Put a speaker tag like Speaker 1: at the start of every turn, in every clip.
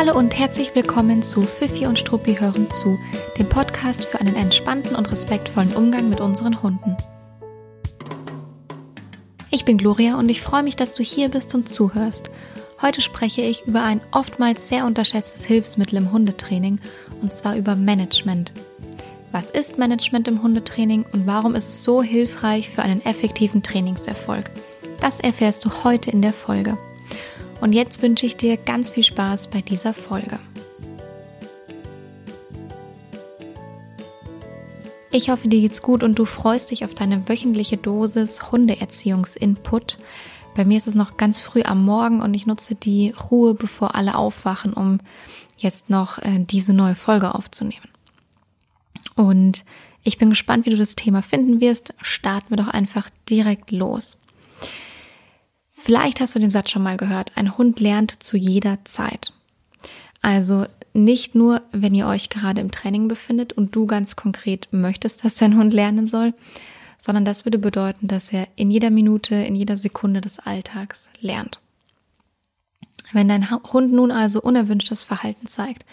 Speaker 1: Hallo und herzlich willkommen zu Fifi und Struppi hören zu, dem Podcast für einen entspannten und respektvollen Umgang mit unseren Hunden. Ich bin Gloria und ich freue mich, dass du hier bist und zuhörst. Heute spreche ich über ein oftmals sehr unterschätztes Hilfsmittel im Hundetraining und zwar über Management. Was ist Management im Hundetraining und warum ist es so hilfreich für einen effektiven Trainingserfolg? Das erfährst du heute in der Folge. Und jetzt wünsche ich dir ganz viel Spaß bei dieser Folge. Ich hoffe, dir geht's gut und du freust dich auf deine wöchentliche Dosis Hundeerziehungsinput. Bei mir ist es noch ganz früh am Morgen und ich nutze die Ruhe, bevor alle aufwachen, um jetzt noch äh, diese neue Folge aufzunehmen. Und ich bin gespannt, wie du das Thema finden wirst. Starten wir doch einfach direkt los. Vielleicht hast du den Satz schon mal gehört. Ein Hund lernt zu jeder Zeit. Also nicht nur, wenn ihr euch gerade im Training befindet und du ganz konkret möchtest, dass dein Hund lernen soll, sondern das würde bedeuten, dass er in jeder Minute, in jeder Sekunde des Alltags lernt. Wenn dein Hund nun also unerwünschtes Verhalten zeigt,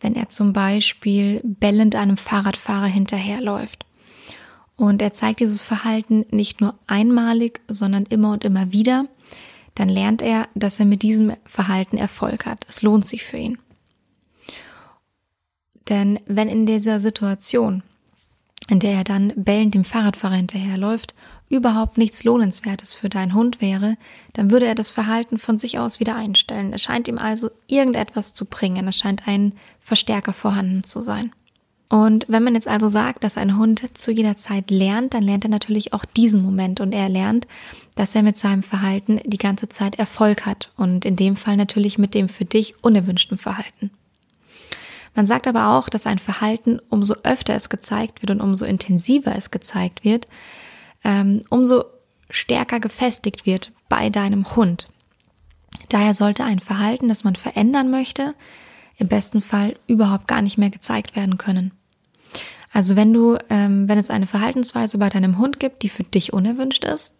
Speaker 1: wenn er zum Beispiel bellend einem Fahrradfahrer hinterherläuft und er zeigt dieses Verhalten nicht nur einmalig, sondern immer und immer wieder, dann lernt er, dass er mit diesem Verhalten Erfolg hat. Es lohnt sich für ihn. Denn wenn in dieser Situation, in der er dann bellend dem Fahrradfahrer hinterherläuft, überhaupt nichts Lohnenswertes für deinen Hund wäre, dann würde er das Verhalten von sich aus wieder einstellen. Es scheint ihm also irgendetwas zu bringen. Es scheint ein Verstärker vorhanden zu sein. Und wenn man jetzt also sagt, dass ein Hund zu jeder Zeit lernt, dann lernt er natürlich auch diesen Moment und er lernt, dass er mit seinem Verhalten die ganze Zeit Erfolg hat und in dem Fall natürlich mit dem für dich unerwünschten Verhalten. Man sagt aber auch, dass ein Verhalten, umso öfter es gezeigt wird und umso intensiver es gezeigt wird, ähm, umso stärker gefestigt wird bei deinem Hund. Daher sollte ein Verhalten, das man verändern möchte, im besten Fall überhaupt gar nicht mehr gezeigt werden können. Also wenn du, ähm, wenn es eine Verhaltensweise bei deinem Hund gibt, die für dich unerwünscht ist,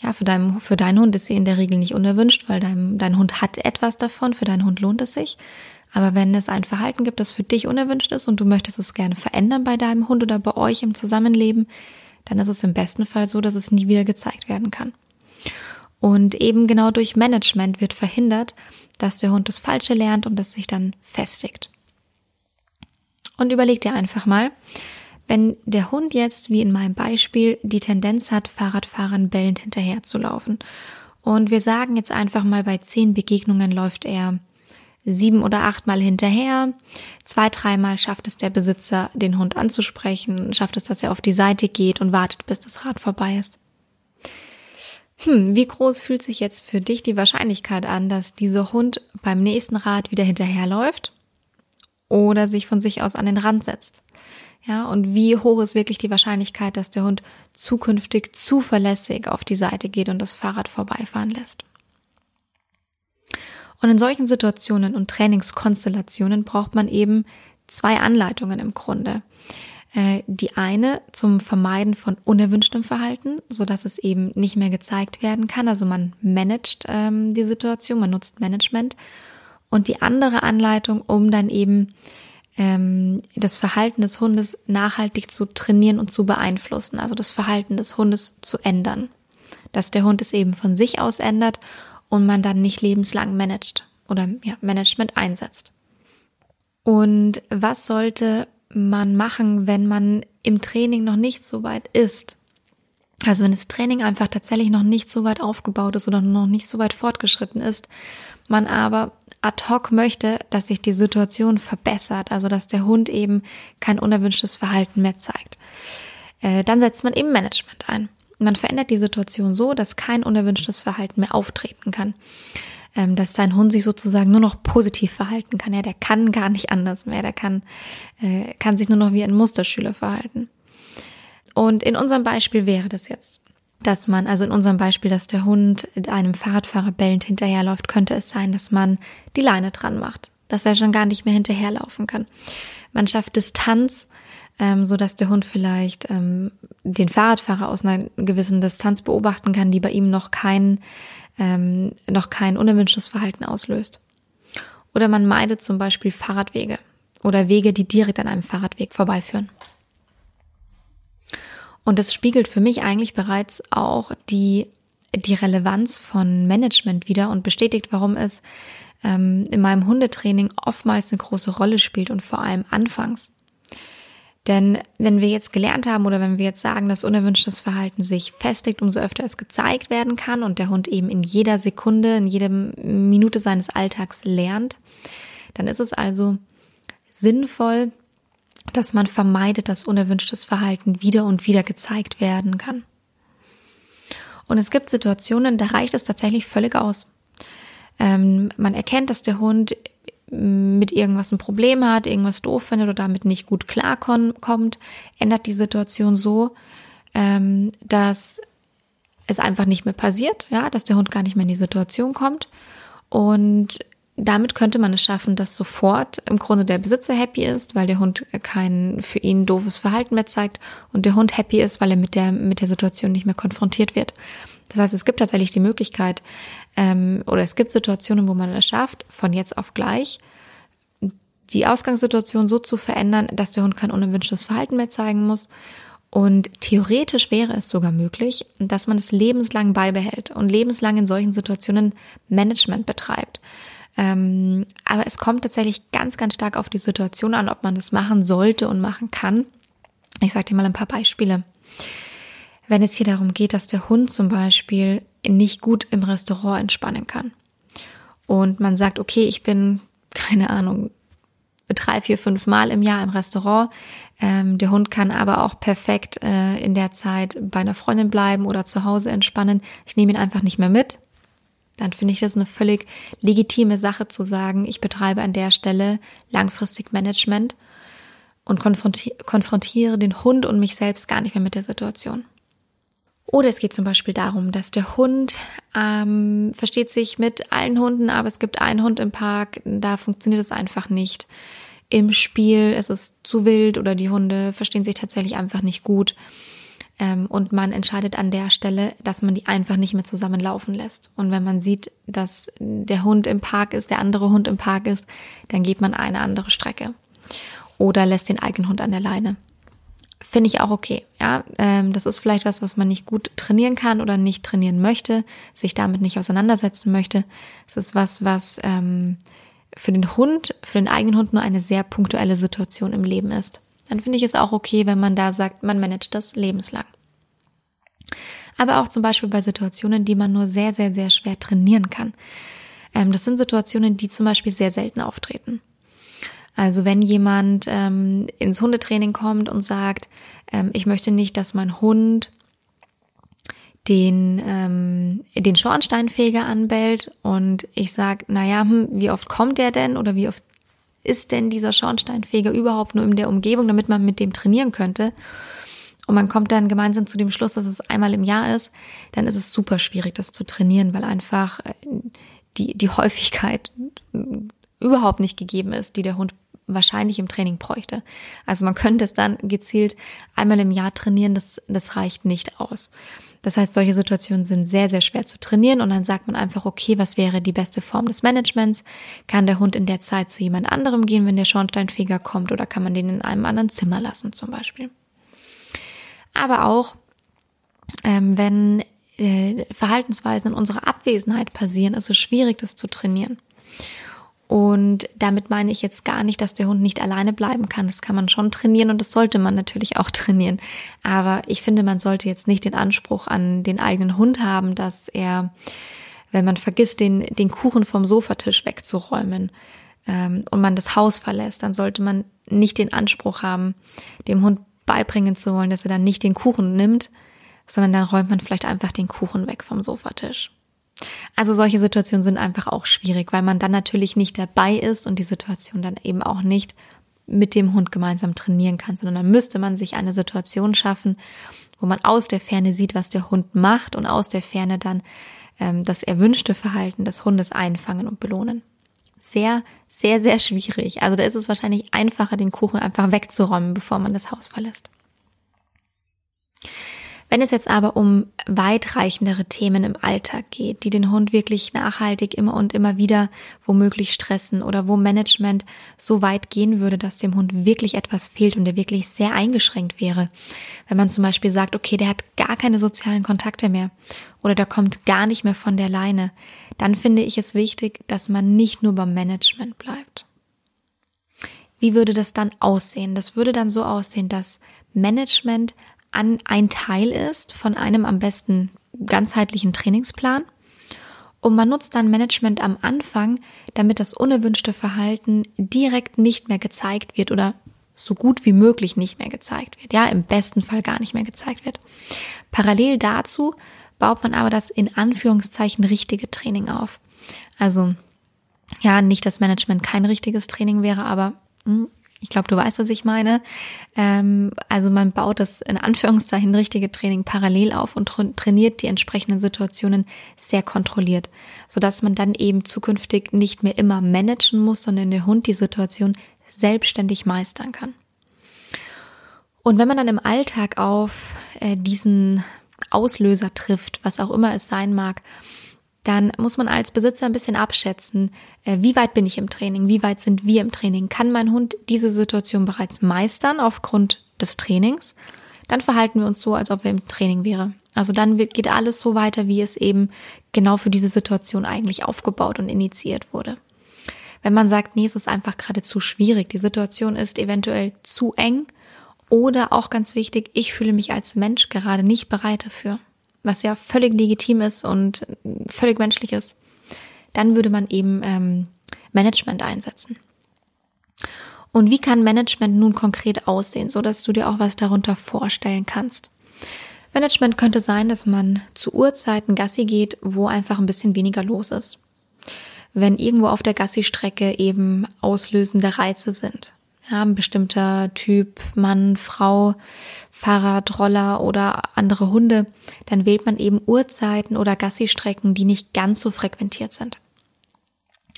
Speaker 1: ja, für, deinem, für deinen Hund ist sie in der Regel nicht unerwünscht, weil dein, dein Hund hat etwas davon, für deinen Hund lohnt es sich. Aber wenn es ein Verhalten gibt, das für dich unerwünscht ist und du möchtest es gerne verändern bei deinem Hund oder bei euch im Zusammenleben, dann ist es im besten Fall so, dass es nie wieder gezeigt werden kann. Und eben genau durch Management wird verhindert, dass der Hund das Falsche lernt und es sich dann festigt. Und überleg dir einfach mal, wenn der Hund jetzt, wie in meinem Beispiel, die Tendenz hat, Fahrradfahrern bellend hinterherzulaufen. Und wir sagen jetzt einfach mal, bei zehn Begegnungen läuft er sieben oder achtmal hinterher. Zwei, dreimal schafft es der Besitzer, den Hund anzusprechen, schafft es, dass er auf die Seite geht und wartet, bis das Rad vorbei ist. Hm, wie groß fühlt sich jetzt für dich die Wahrscheinlichkeit an, dass dieser Hund beim nächsten Rad wieder hinterherläuft oder sich von sich aus an den Rand setzt? Ja, und wie hoch ist wirklich die Wahrscheinlichkeit, dass der Hund zukünftig zuverlässig auf die Seite geht und das Fahrrad vorbeifahren lässt? Und in solchen Situationen und Trainingskonstellationen braucht man eben zwei Anleitungen im Grunde. Äh, die eine zum Vermeiden von unerwünschtem Verhalten, so dass es eben nicht mehr gezeigt werden kann. Also man managt ähm, die Situation, man nutzt Management. Und die andere Anleitung, um dann eben ähm, das Verhalten des Hundes nachhaltig zu trainieren und zu beeinflussen. Also das Verhalten des Hundes zu ändern. Dass der Hund es eben von sich aus ändert und man dann nicht lebenslang managt oder ja, Management einsetzt. Und was sollte man machen, wenn man im Training noch nicht so weit ist? Also wenn das Training einfach tatsächlich noch nicht so weit aufgebaut ist oder noch nicht so weit fortgeschritten ist, man aber ad hoc möchte, dass sich die Situation verbessert, also dass der Hund eben kein unerwünschtes Verhalten mehr zeigt, äh, dann setzt man eben Management ein. Man verändert die Situation so, dass kein unerwünschtes Verhalten mehr auftreten kann. Ähm, dass sein Hund sich sozusagen nur noch positiv verhalten kann. Ja, der kann gar nicht anders mehr. Der kann, äh, kann sich nur noch wie ein Musterschüler verhalten. Und in unserem Beispiel wäre das jetzt, dass man, also in unserem Beispiel, dass der Hund einem Fahrradfahrer bellend hinterherläuft, könnte es sein, dass man die Leine dran macht, dass er schon gar nicht mehr hinterherlaufen kann. Man schafft Distanz ähm, so dass der Hund vielleicht ähm, den Fahrradfahrer aus einer gewissen Distanz beobachten kann, die bei ihm noch kein ähm, noch kein unerwünschtes Verhalten auslöst. Oder man meidet zum Beispiel Fahrradwege oder Wege, die direkt an einem Fahrradweg vorbeiführen. Und es spiegelt für mich eigentlich bereits auch die, die Relevanz von Management wieder und bestätigt, warum es ähm, in meinem Hundetraining oftmals eine große Rolle spielt und vor allem anfangs. Denn wenn wir jetzt gelernt haben oder wenn wir jetzt sagen, dass unerwünschtes Verhalten sich festigt, umso öfter es gezeigt werden kann und der Hund eben in jeder Sekunde, in jeder Minute seines Alltags lernt, dann ist es also sinnvoll, dass man vermeidet, dass unerwünschtes Verhalten wieder und wieder gezeigt werden kann. Und es gibt Situationen, da reicht es tatsächlich völlig aus. Ähm, man erkennt, dass der Hund mit irgendwas ein Problem hat, irgendwas doof findet oder damit nicht gut klarkommt, ändert die Situation so, ähm, dass es einfach nicht mehr passiert, ja, dass der Hund gar nicht mehr in die Situation kommt. Und damit könnte man es schaffen, dass sofort im Grunde der Besitzer happy ist, weil der Hund kein für ihn doofes Verhalten mehr zeigt und der Hund happy ist, weil er mit der, mit der Situation nicht mehr konfrontiert wird. Das heißt, es gibt tatsächlich die Möglichkeit, ähm, oder es gibt Situationen, wo man es schafft, von jetzt auf gleich die Ausgangssituation so zu verändern, dass der Hund kein unerwünschtes Verhalten mehr zeigen muss. Und theoretisch wäre es sogar möglich, dass man es lebenslang beibehält und lebenslang in solchen Situationen Management betreibt. Ähm, aber es kommt tatsächlich ganz, ganz stark auf die Situation an, ob man das machen sollte und machen kann. Ich sage dir mal ein paar Beispiele. Wenn es hier darum geht, dass der Hund zum Beispiel nicht gut im Restaurant entspannen kann. Und man sagt, okay, ich bin, keine Ahnung, drei, vier, fünf Mal im Jahr im Restaurant. Ähm, der Hund kann aber auch perfekt äh, in der Zeit bei einer Freundin bleiben oder zu Hause entspannen. Ich nehme ihn einfach nicht mehr mit. Dann finde ich das eine völlig legitime Sache zu sagen, ich betreibe an der Stelle langfristig Management und konfrontiere den Hund und mich selbst gar nicht mehr mit der Situation. Oder es geht zum Beispiel darum, dass der Hund ähm, versteht sich mit allen Hunden, aber es gibt einen Hund im Park, da funktioniert es einfach nicht. Im Spiel es ist zu wild oder die Hunde verstehen sich tatsächlich einfach nicht gut. Ähm, und man entscheidet an der Stelle, dass man die einfach nicht mehr zusammenlaufen lässt. Und wenn man sieht, dass der Hund im Park ist, der andere Hund im Park ist, dann geht man eine andere Strecke. Oder lässt den eigenen Hund an der Leine finde ich auch okay. Ja, ähm, das ist vielleicht was, was man nicht gut trainieren kann oder nicht trainieren möchte, sich damit nicht auseinandersetzen möchte. Es ist was, was ähm, für den Hund, für den eigenen Hund nur eine sehr punktuelle Situation im Leben ist. Dann finde ich es auch okay, wenn man da sagt, man managt das lebenslang. Aber auch zum Beispiel bei Situationen, die man nur sehr, sehr, sehr schwer trainieren kann. Ähm, das sind Situationen, die zum Beispiel sehr selten auftreten. Also wenn jemand ähm, ins Hundetraining kommt und sagt, ähm, ich möchte nicht, dass mein Hund den, ähm, den Schornsteinfeger anbellt und ich sage, naja, hm, wie oft kommt der denn oder wie oft ist denn dieser Schornsteinfeger überhaupt nur in der Umgebung, damit man mit dem trainieren könnte? Und man kommt dann gemeinsam zu dem Schluss, dass es einmal im Jahr ist, dann ist es super schwierig, das zu trainieren, weil einfach äh, die, die Häufigkeit überhaupt nicht gegeben ist, die der Hund wahrscheinlich im Training bräuchte. Also man könnte es dann gezielt einmal im Jahr trainieren, das, das reicht nicht aus. Das heißt, solche Situationen sind sehr, sehr schwer zu trainieren und dann sagt man einfach, okay, was wäre die beste Form des Managements? Kann der Hund in der Zeit zu jemand anderem gehen, wenn der Schornsteinfeger kommt oder kann man den in einem anderen Zimmer lassen zum Beispiel? Aber auch, ähm, wenn äh, Verhaltensweisen in unserer Abwesenheit passieren, ist es schwierig, das zu trainieren. Und damit meine ich jetzt gar nicht, dass der Hund nicht alleine bleiben kann. Das kann man schon trainieren und das sollte man natürlich auch trainieren. Aber ich finde, man sollte jetzt nicht den Anspruch an den eigenen Hund haben, dass er, wenn man vergisst, den, den Kuchen vom Sofatisch wegzuräumen ähm, und man das Haus verlässt, dann sollte man nicht den Anspruch haben, dem Hund beibringen zu wollen, dass er dann nicht den Kuchen nimmt, sondern dann räumt man vielleicht einfach den Kuchen weg vom Sofatisch. Also solche Situationen sind einfach auch schwierig, weil man dann natürlich nicht dabei ist und die Situation dann eben auch nicht mit dem Hund gemeinsam trainieren kann, sondern dann müsste man sich eine Situation schaffen, wo man aus der Ferne sieht, was der Hund macht und aus der Ferne dann ähm, das erwünschte Verhalten des Hundes einfangen und belohnen. Sehr, sehr, sehr schwierig. Also da ist es wahrscheinlich einfacher, den Kuchen einfach wegzuräumen, bevor man das Haus verlässt. Wenn es jetzt aber um weitreichendere Themen im Alltag geht, die den Hund wirklich nachhaltig immer und immer wieder womöglich stressen oder wo Management so weit gehen würde, dass dem Hund wirklich etwas fehlt und der wirklich sehr eingeschränkt wäre. Wenn man zum Beispiel sagt, okay, der hat gar keine sozialen Kontakte mehr oder der kommt gar nicht mehr von der Leine, dann finde ich es wichtig, dass man nicht nur beim Management bleibt. Wie würde das dann aussehen? Das würde dann so aussehen, dass Management an ein Teil ist von einem am besten ganzheitlichen Trainingsplan. Und man nutzt dann Management am Anfang, damit das unerwünschte Verhalten direkt nicht mehr gezeigt wird oder so gut wie möglich nicht mehr gezeigt wird. Ja, im besten Fall gar nicht mehr gezeigt wird. Parallel dazu baut man aber das in Anführungszeichen richtige Training auf. Also, ja, nicht, dass Management kein richtiges Training wäre, aber hm, ich glaube, du weißt, was ich meine. Ähm, also man baut das in Anführungszeichen richtige Training parallel auf und trainiert die entsprechenden Situationen sehr kontrolliert, sodass man dann eben zukünftig nicht mehr immer managen muss, sondern der Hund die Situation selbstständig meistern kann. Und wenn man dann im Alltag auf äh, diesen Auslöser trifft, was auch immer es sein mag, dann muss man als Besitzer ein bisschen abschätzen, äh, wie weit bin ich im Training, wie weit sind wir im Training, kann mein Hund diese Situation bereits meistern aufgrund des Trainings, dann verhalten wir uns so, als ob wir im Training wäre. Also dann geht alles so weiter, wie es eben genau für diese Situation eigentlich aufgebaut und initiiert wurde. Wenn man sagt, nee, es ist einfach gerade zu schwierig, die Situation ist eventuell zu eng oder auch ganz wichtig, ich fühle mich als Mensch gerade nicht bereit dafür was ja völlig legitim ist und völlig menschlich ist, dann würde man eben ähm, Management einsetzen. Und wie kann Management nun konkret aussehen, so dass du dir auch was darunter vorstellen kannst? Management könnte sein, dass man zu Uhrzeiten Gassi geht, wo einfach ein bisschen weniger los ist. Wenn irgendwo auf der Gassi-Strecke eben auslösende Reize sind ja, ein bestimmter Typ Mann, Frau, Fahrrad, Roller oder andere Hunde, dann wählt man eben Uhrzeiten oder Gassi-Strecken, die nicht ganz so frequentiert sind.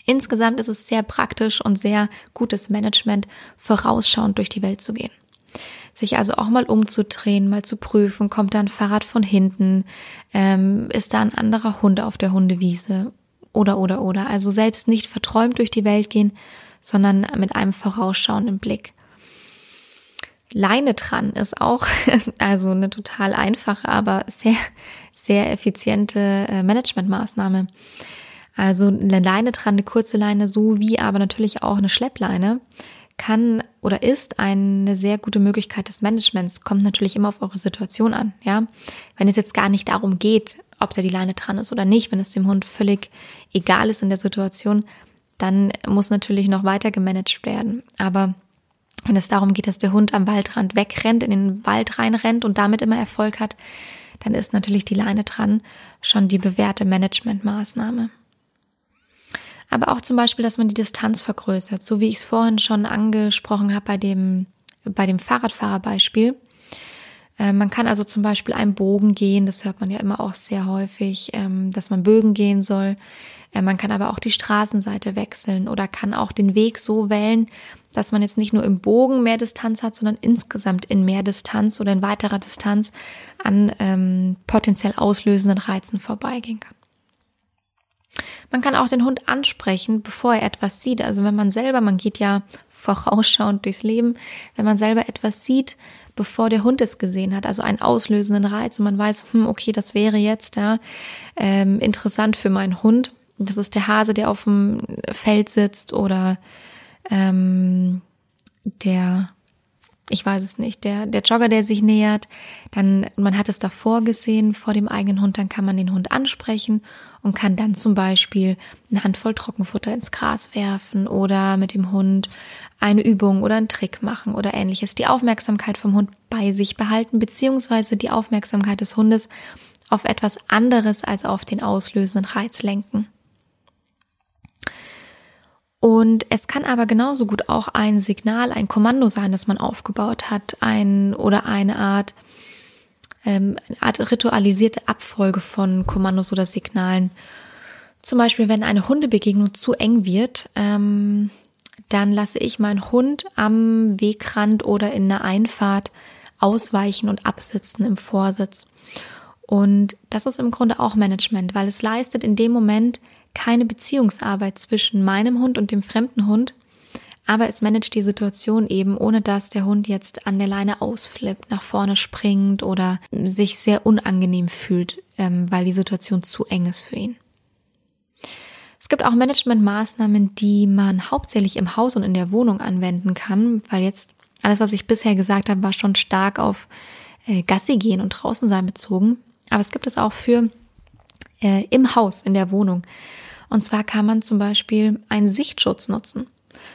Speaker 1: Insgesamt ist es sehr praktisch und sehr gutes Management, vorausschauend durch die Welt zu gehen. Sich also auch mal umzudrehen, mal zu prüfen, kommt da ein Fahrrad von hinten, ähm, ist da ein anderer Hund auf der Hundewiese oder oder oder. Also selbst nicht verträumt durch die Welt gehen, sondern mit einem vorausschauenden Blick. Leine dran ist auch also eine total einfache, aber sehr, sehr effiziente äh, Managementmaßnahme. Also eine Leine dran, eine kurze Leine, so wie aber natürlich auch eine Schleppleine, kann oder ist eine sehr gute Möglichkeit des Managements. Kommt natürlich immer auf eure Situation an, ja. Wenn es jetzt gar nicht darum geht, ob da die Leine dran ist oder nicht, wenn es dem Hund völlig egal ist in der Situation, dann muss natürlich noch weiter gemanagt werden. Aber wenn es darum geht, dass der Hund am Waldrand wegrennt, in den Wald reinrennt und damit immer Erfolg hat, dann ist natürlich die Leine dran schon die bewährte Managementmaßnahme. Aber auch zum Beispiel, dass man die Distanz vergrößert, so wie ich es vorhin schon angesprochen habe bei dem, bei dem Fahrradfahrerbeispiel. Äh, man kann also zum Beispiel einen Bogen gehen, das hört man ja immer auch sehr häufig, ähm, dass man Bögen gehen soll. Äh, man kann aber auch die Straßenseite wechseln oder kann auch den Weg so wählen, dass man jetzt nicht nur im Bogen mehr Distanz hat, sondern insgesamt in mehr Distanz oder in weiterer Distanz an ähm, potenziell auslösenden Reizen vorbeigehen kann. Man kann auch den Hund ansprechen, bevor er etwas sieht. Also wenn man selber, man geht ja vorausschauend durchs Leben, wenn man selber etwas sieht, bevor der Hund es gesehen hat, also einen auslösenden Reiz und man weiß, hm, okay, das wäre jetzt ja ähm, interessant für meinen Hund, das ist der Hase, der auf dem Feld sitzt oder ähm, der, ich weiß es nicht, der, der Jogger, der sich nähert, dann, man hat es davor gesehen, vor dem eigenen Hund, dann kann man den Hund ansprechen und kann dann zum Beispiel eine Handvoll Trockenfutter ins Gras werfen oder mit dem Hund eine Übung oder einen Trick machen oder ähnliches. Die Aufmerksamkeit vom Hund bei sich behalten, beziehungsweise die Aufmerksamkeit des Hundes auf etwas anderes als auf den auslösenden Reiz lenken. Und es kann aber genauso gut auch ein Signal, ein Kommando sein, das man aufgebaut hat, ein oder eine Art, ähm, eine Art ritualisierte Abfolge von Kommandos oder Signalen. Zum Beispiel, wenn eine Hundebegegnung zu eng wird, ähm, dann lasse ich meinen Hund am Wegrand oder in der Einfahrt Ausweichen und Absitzen im Vorsitz. Und das ist im Grunde auch Management, weil es leistet in dem Moment keine Beziehungsarbeit zwischen meinem Hund und dem fremden Hund, aber es managt die Situation eben, ohne dass der Hund jetzt an der Leine ausflippt, nach vorne springt oder sich sehr unangenehm fühlt, ähm, weil die Situation zu eng ist für ihn. Es gibt auch Managementmaßnahmen, die man hauptsächlich im Haus und in der Wohnung anwenden kann, weil jetzt alles, was ich bisher gesagt habe, war schon stark auf äh, Gassi gehen und draußen sein bezogen. Aber es gibt es auch für äh, im Haus, in der Wohnung. Und zwar kann man zum Beispiel einen Sichtschutz nutzen.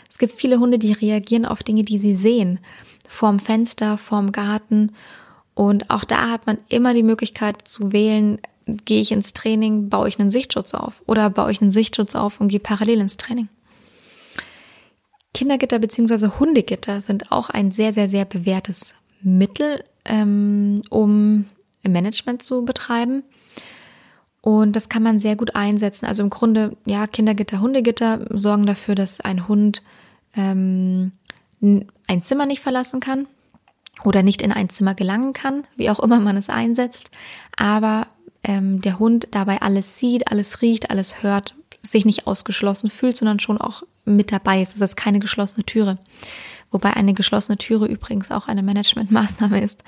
Speaker 1: Es gibt viele Hunde, die reagieren auf Dinge, die sie sehen. Vorm Fenster, vorm Garten. Und auch da hat man immer die Möglichkeit zu wählen, gehe ich ins Training, baue ich einen Sichtschutz auf oder baue ich einen Sichtschutz auf und gehe parallel ins Training. Kindergitter bzw. Hundegitter sind auch ein sehr, sehr, sehr bewährtes Mittel, ähm, um Management zu betreiben. Und das kann man sehr gut einsetzen. Also im Grunde, ja, Kindergitter, Hundegitter sorgen dafür, dass ein Hund ähm, ein Zimmer nicht verlassen kann oder nicht in ein Zimmer gelangen kann, wie auch immer man es einsetzt. Aber ähm, der Hund dabei alles sieht, alles riecht, alles hört, sich nicht ausgeschlossen fühlt, sondern schon auch mit dabei ist. Das ist keine geschlossene Türe. Wobei eine geschlossene Türe übrigens auch eine Managementmaßnahme ist.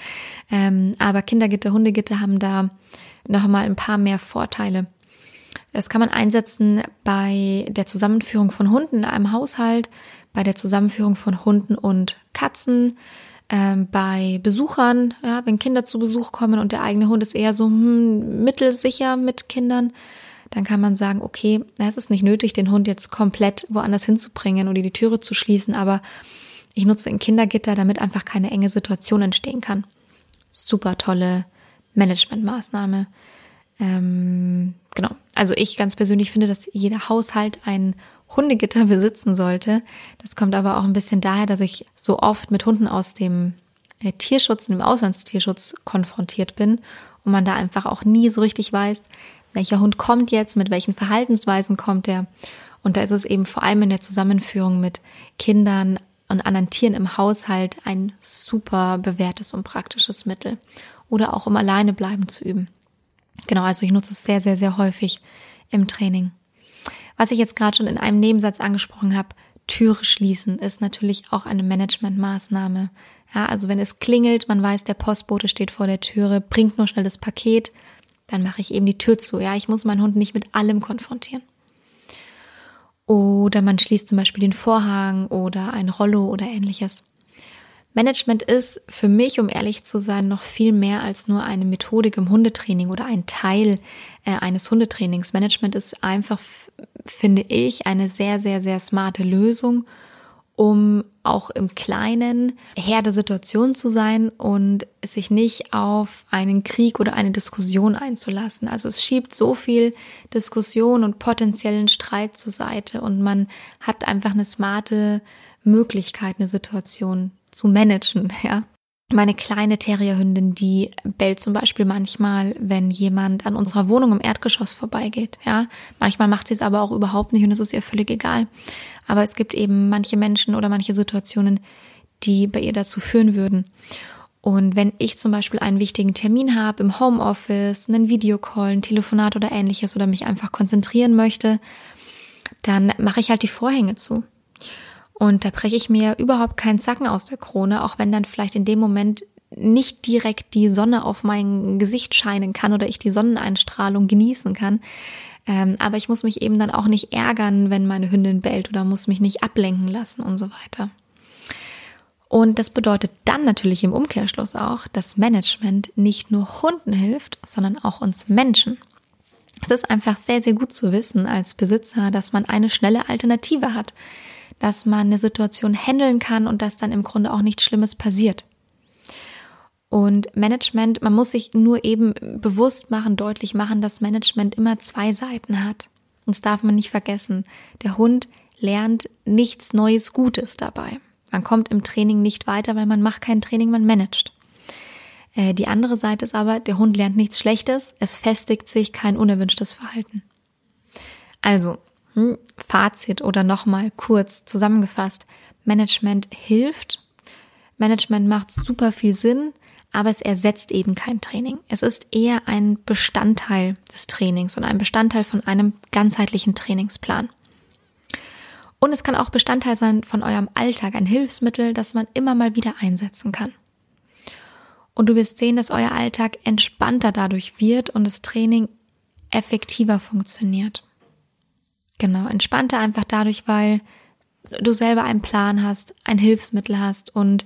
Speaker 1: Ähm, aber Kindergitter, Hundegitter haben da noch mal ein paar mehr Vorteile. Das kann man einsetzen bei der Zusammenführung von Hunden in einem Haushalt, bei der Zusammenführung von Hunden und Katzen, ähm, bei Besuchern, ja, wenn Kinder zu Besuch kommen und der eigene Hund ist eher so hm, mittelsicher mit Kindern, dann kann man sagen, okay, es ist nicht nötig, den Hund jetzt komplett woanders hinzubringen oder die Türe zu schließen, aber ich nutze ein Kindergitter, damit einfach keine enge Situation entstehen kann. Super tolle Managementmaßnahme. Ähm, genau. Also ich ganz persönlich finde, dass jeder Haushalt ein Hundegitter besitzen sollte. Das kommt aber auch ein bisschen daher, dass ich so oft mit Hunden aus dem äh, Tierschutz, dem Auslandstierschutz konfrontiert bin und man da einfach auch nie so richtig weiß, welcher Hund kommt jetzt, mit welchen Verhaltensweisen kommt er. Und da ist es eben vor allem in der Zusammenführung mit Kindern und anderen Tieren im Haushalt ein super bewährtes und praktisches Mittel. Oder auch um alleine bleiben zu üben. Genau, also ich nutze es sehr, sehr, sehr häufig im Training. Was ich jetzt gerade schon in einem Nebensatz angesprochen habe, Türe schließen ist natürlich auch eine Managementmaßnahme. Ja, also wenn es klingelt, man weiß, der Postbote steht vor der Türe, bringt nur schnell das Paket, dann mache ich eben die Tür zu. Ja, ich muss meinen Hund nicht mit allem konfrontieren. Oder man schließt zum Beispiel den Vorhang oder ein Rollo oder ähnliches. Management ist für mich, um ehrlich zu sein, noch viel mehr als nur eine Methodik im Hundetraining oder ein Teil äh, eines Hundetrainings. Management ist einfach, finde ich, eine sehr, sehr, sehr smarte Lösung, um auch im Kleinen Herr der Situation zu sein und sich nicht auf einen Krieg oder eine Diskussion einzulassen. Also es schiebt so viel Diskussion und potenziellen Streit zur Seite und man hat einfach eine smarte Möglichkeit, eine Situation zu managen, ja. Meine kleine Terrierhündin, die bellt zum Beispiel manchmal, wenn jemand an unserer Wohnung im Erdgeschoss vorbeigeht. Ja, manchmal macht sie es aber auch überhaupt nicht und es ist ihr völlig egal. Aber es gibt eben manche Menschen oder manche Situationen, die bei ihr dazu führen würden. Und wenn ich zum Beispiel einen wichtigen Termin habe im Homeoffice, einen Videocall, ein Telefonat oder ähnliches oder mich einfach konzentrieren möchte, dann mache ich halt die Vorhänge zu. Und da breche ich mir überhaupt keinen Zacken aus der Krone, auch wenn dann vielleicht in dem Moment nicht direkt die Sonne auf mein Gesicht scheinen kann oder ich die Sonneneinstrahlung genießen kann. Ähm, aber ich muss mich eben dann auch nicht ärgern, wenn meine Hündin bellt oder muss mich nicht ablenken lassen und so weiter. Und das bedeutet dann natürlich im Umkehrschluss auch, dass Management nicht nur Hunden hilft, sondern auch uns Menschen. Es ist einfach sehr, sehr gut zu wissen als Besitzer, dass man eine schnelle Alternative hat dass man eine Situation handeln kann und dass dann im Grunde auch nichts Schlimmes passiert. Und Management, man muss sich nur eben bewusst machen, deutlich machen, dass Management immer zwei Seiten hat. Und das darf man nicht vergessen. Der Hund lernt nichts Neues Gutes dabei. Man kommt im Training nicht weiter, weil man macht kein Training, man managt. Äh, die andere Seite ist aber, der Hund lernt nichts Schlechtes, es festigt sich kein unerwünschtes Verhalten. Also, hm, Fazit oder nochmal kurz zusammengefasst. Management hilft. Management macht super viel Sinn. aber es ersetzt eben kein Training. Es ist eher ein Bestandteil des Trainings und ein Bestandteil von einem ganzheitlichen Trainingsplan. Und es kann auch Bestandteil sein von eurem Alltag, ein Hilfsmittel, das man immer mal wieder einsetzen kann. Und du wirst sehen, dass euer Alltag entspannter dadurch wird und das Training effektiver funktioniert. Genau, entspannter einfach dadurch, weil du selber einen Plan hast, ein Hilfsmittel hast und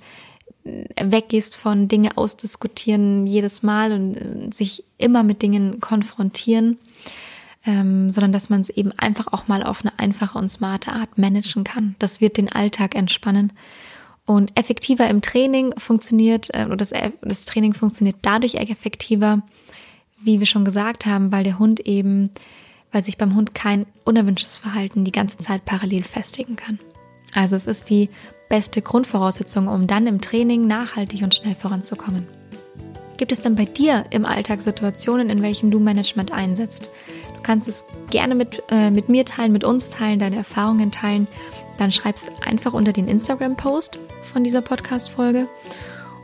Speaker 1: weggehst von Dinge ausdiskutieren jedes Mal und sich immer mit Dingen konfrontieren, ähm, sondern dass man es eben einfach auch mal auf eine einfache und smarte Art managen kann. Das wird den Alltag entspannen. Und effektiver im Training funktioniert, äh, das, das Training funktioniert dadurch effektiver, wie wir schon gesagt haben, weil der Hund eben, weil sich beim Hund kein unerwünschtes Verhalten die ganze Zeit parallel festigen kann. Also es ist die beste Grundvoraussetzung, um dann im Training nachhaltig und schnell voranzukommen. Gibt es dann bei dir im Alltag Situationen, in welchen du Management einsetzt? Du kannst es gerne mit, äh, mit mir teilen, mit uns teilen, deine Erfahrungen teilen. Dann schreib es einfach unter den Instagram-Post von dieser Podcast-Folge.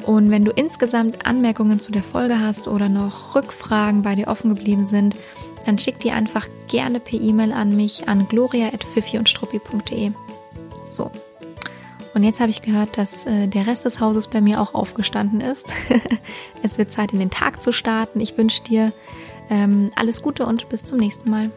Speaker 1: Und wenn du insgesamt Anmerkungen zu der Folge hast oder noch Rückfragen bei dir offen geblieben sind, dann schick die einfach gerne per E-Mail an mich an gloria.fifi So, und jetzt habe ich gehört, dass äh, der Rest des Hauses bei mir auch aufgestanden ist. es wird Zeit, in den Tag zu starten. Ich wünsche dir ähm, alles Gute und bis zum nächsten Mal.